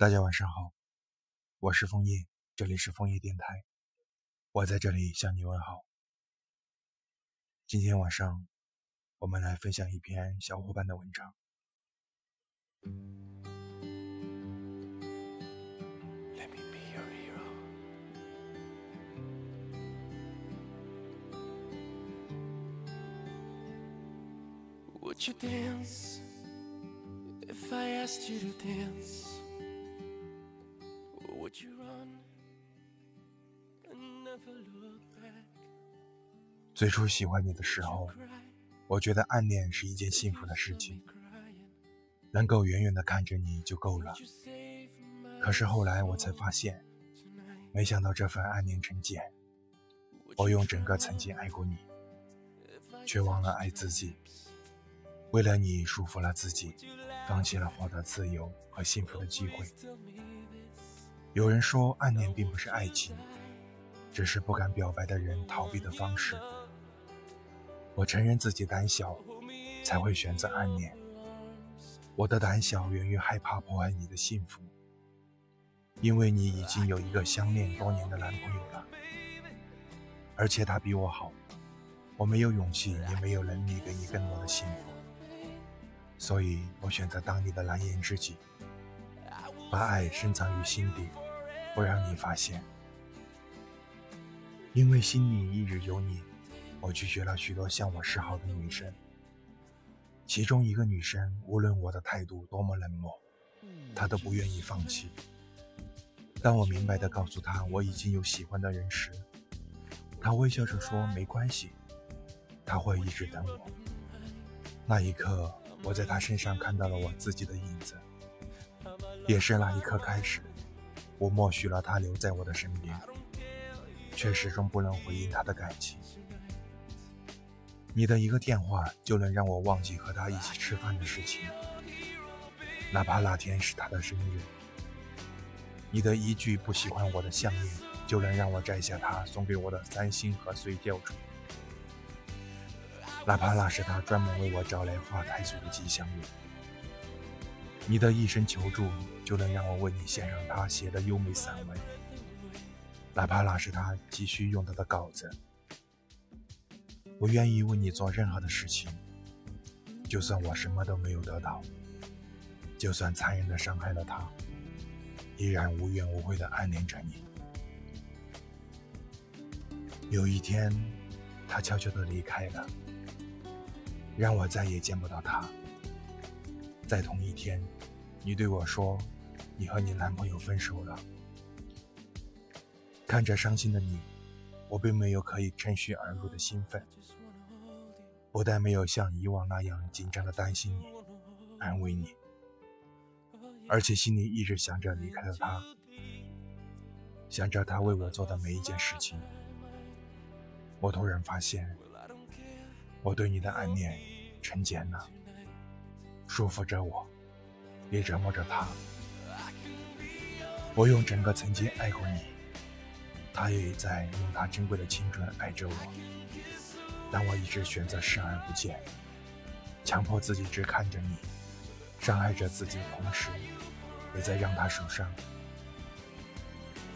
大家晚上好，我是枫叶，这里是枫叶电台，我在这里向你问好。今天晚上，我们来分享一篇小伙伴的文章。最初喜欢你的时候，我觉得暗恋是一件幸福的事情，能够远远的看着你就够了。可是后来我才发现，没想到这份暗恋成茧。我用整个曾经爱过你，却忘了爱自己。为了你束缚了自己，放弃了获得自由和幸福的机会。有人说，暗恋并不是爱情，只是不敢表白的人逃避的方式。我承认自己胆小，才会选择暗恋。我的胆小源于害怕破坏你的幸福，因为你已经有一个相恋多年的男朋友了，而且他比我好。我没有勇气，也没有能力给你更多的幸福，所以我选择当你的蓝颜知己，把爱深藏于心底，不让你发现。因为心里一直有你。我拒绝了许多向我示好的女生，其中一个女生，无论我的态度多么冷漠，她都不愿意放弃。当我明白的告诉她我已经有喜欢的人时，她微笑着说：“没关系，她会一直等我。”那一刻，我在她身上看到了我自己的影子，也是那一刻开始，我默许了她留在我的身边，却始终不能回应他的感情。你的一个电话就能让我忘记和他一起吃饭的事情，哪怕那天是他的生日。你的一句不喜欢我的项链，就能让我摘下他送给我的三星和碎吊坠，哪怕那是他专门为我找来画太岁的吉祥物。你的一声求助，就能让我为你献上他写的优美散文，哪怕那是他急需用到的稿子。我愿意为你做任何的事情，就算我什么都没有得到，就算残忍的伤害了他，依然无怨无悔的暗恋着你。有一天，他悄悄的离开了，让我再也见不到他。在同一天，你对我说，你和你男朋友分手了。看着伤心的你。我并没有可以趁虚而入的兴奋，不但没有像以往那样紧张的担心你、安慰你，而且心里一直想着离开了他，想着他为我做的每一件事情。我突然发现，我对你的暗恋成茧了，束缚着我，也折磨着他。我用整个曾经爱过你。他也在用他珍贵的青春爱着我，但我一直选择视而不见，强迫自己只看着你，伤害着自己的同时，也在让他受伤。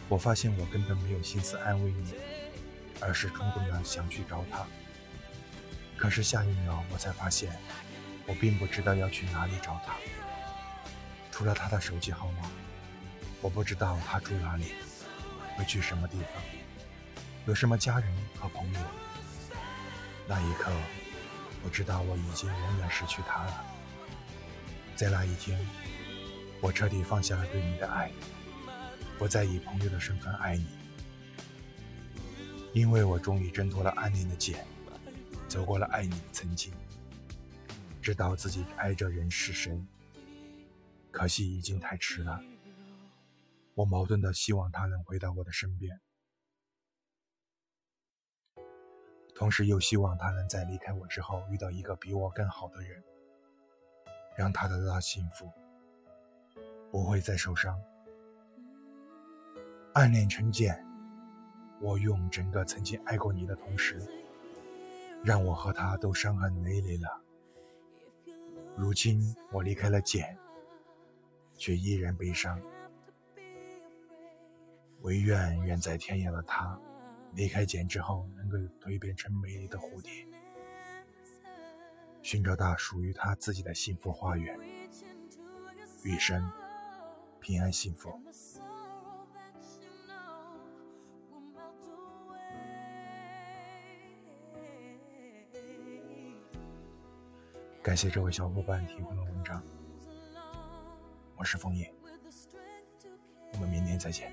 我发现我根本没有心思安慰你，而是冲动的想去找他。可是下一秒，我才发现，我并不知道要去哪里找他。除了他的手机号码，我不知道他住哪里。会去什么地方？有什么家人和朋友？那一刻，我知道我已经永远失去他了。在那一天，我彻底放下了对你的爱，不再以朋友的身份爱你，因为我终于挣脱了暗恋的茧，走过了爱你的曾经，知道自己爱着人是谁。可惜已经太迟了。我矛盾的希望他能回到我的身边，同时又希望他能在离开我之后遇到一个比我更好的人，让他得到幸福，不会再受伤。暗恋成茧，我用整个曾经爱过你的同时，让我和他都伤痕累累了。如今我离开了茧，却依然悲伤。唯愿远在天涯的他，离开茧之后能够蜕变成美丽的蝴蝶，寻找到属于他自己的幸福花园，余生平安幸福。感谢这位小伙伴提供的文章，我是枫叶，我们明天再见，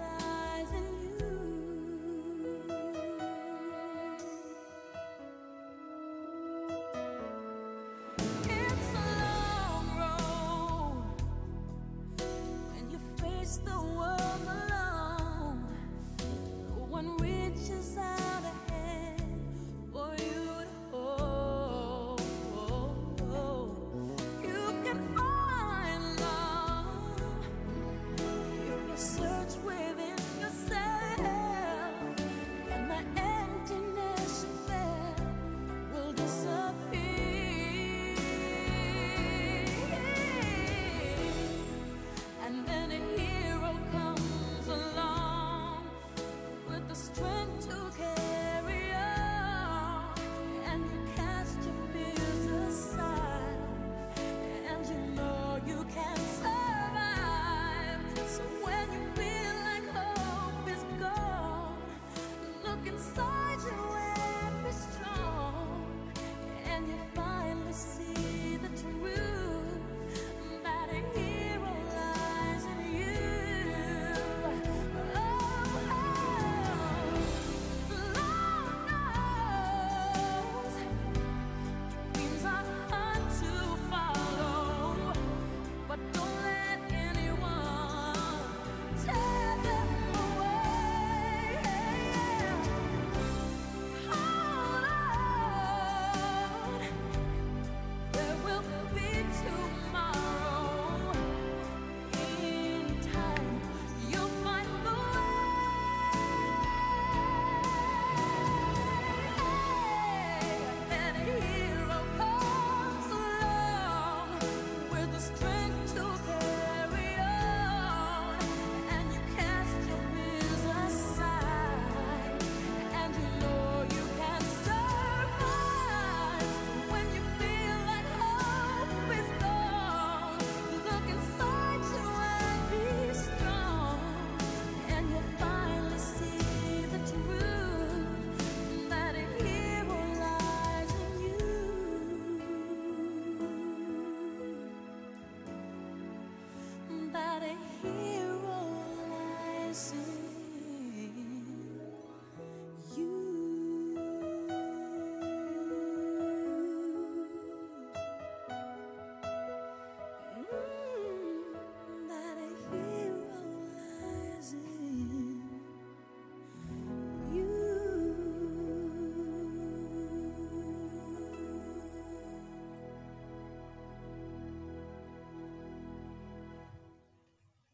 the one.